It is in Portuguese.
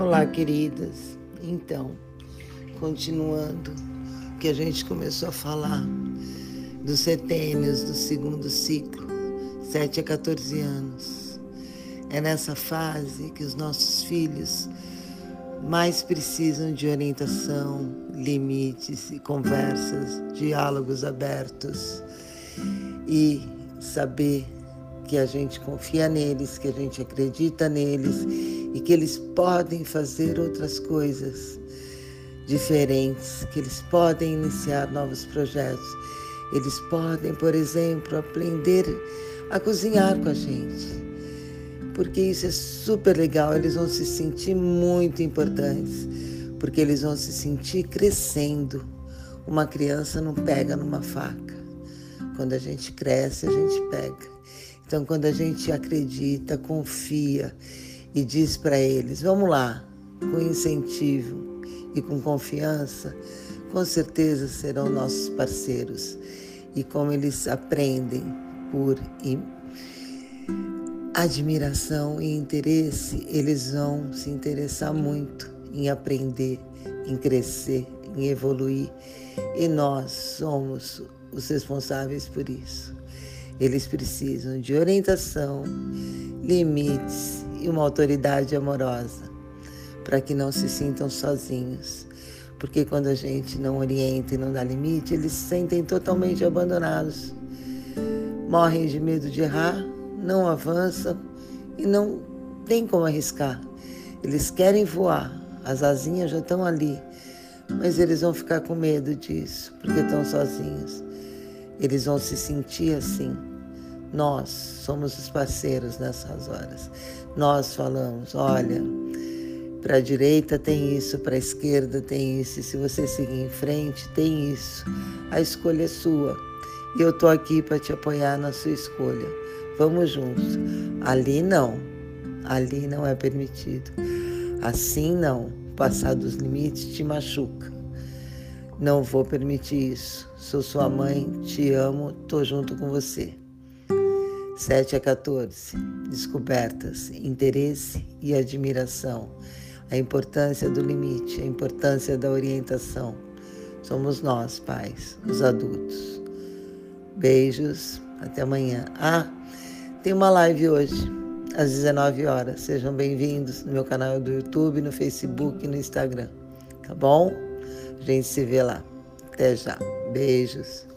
Olá, queridas. Então, continuando que a gente começou a falar dos setênios do segundo ciclo, 7 a 14 anos. É nessa fase que os nossos filhos mais precisam de orientação, limites e conversas, diálogos abertos e saber que a gente confia neles, que a gente acredita neles e que eles podem fazer outras coisas diferentes, que eles podem iniciar novos projetos. Eles podem, por exemplo, aprender a cozinhar com a gente. Porque isso é super legal, eles vão se sentir muito importantes, porque eles vão se sentir crescendo. Uma criança não pega numa faca. Quando a gente cresce, a gente pega. Então, quando a gente acredita, confia e diz para eles: vamos lá, com incentivo e com confiança, com certeza serão nossos parceiros. E como eles aprendem por admiração e interesse, eles vão se interessar muito em aprender, em crescer, em evoluir. E nós somos os responsáveis por isso. Eles precisam de orientação, limites e uma autoridade amorosa para que não se sintam sozinhos. Porque quando a gente não orienta e não dá limite, eles se sentem totalmente abandonados. Morrem de medo de errar, não avançam e não tem como arriscar. Eles querem voar, as asinhas já estão ali, mas eles vão ficar com medo disso, porque estão sozinhos. Eles vão se sentir assim. Nós somos os parceiros nessas horas. Nós falamos: olha, para a direita tem isso, para a esquerda tem isso, e se você seguir em frente, tem isso. A escolha é sua. E eu estou aqui para te apoiar na sua escolha. Vamos juntos. Ali não. Ali não é permitido. Assim não. Passar dos limites te machuca. Não vou permitir isso. Sou sua mãe, te amo, tô junto com você. 7 a 14. Descobertas, interesse e admiração. A importância do limite, a importância da orientação. Somos nós, pais, os adultos. Beijos, até amanhã. Ah, tem uma live hoje, às 19 horas. Sejam bem-vindos no meu canal do YouTube, no Facebook e no Instagram. Tá bom? A gente se vê lá. Até já. Beijos.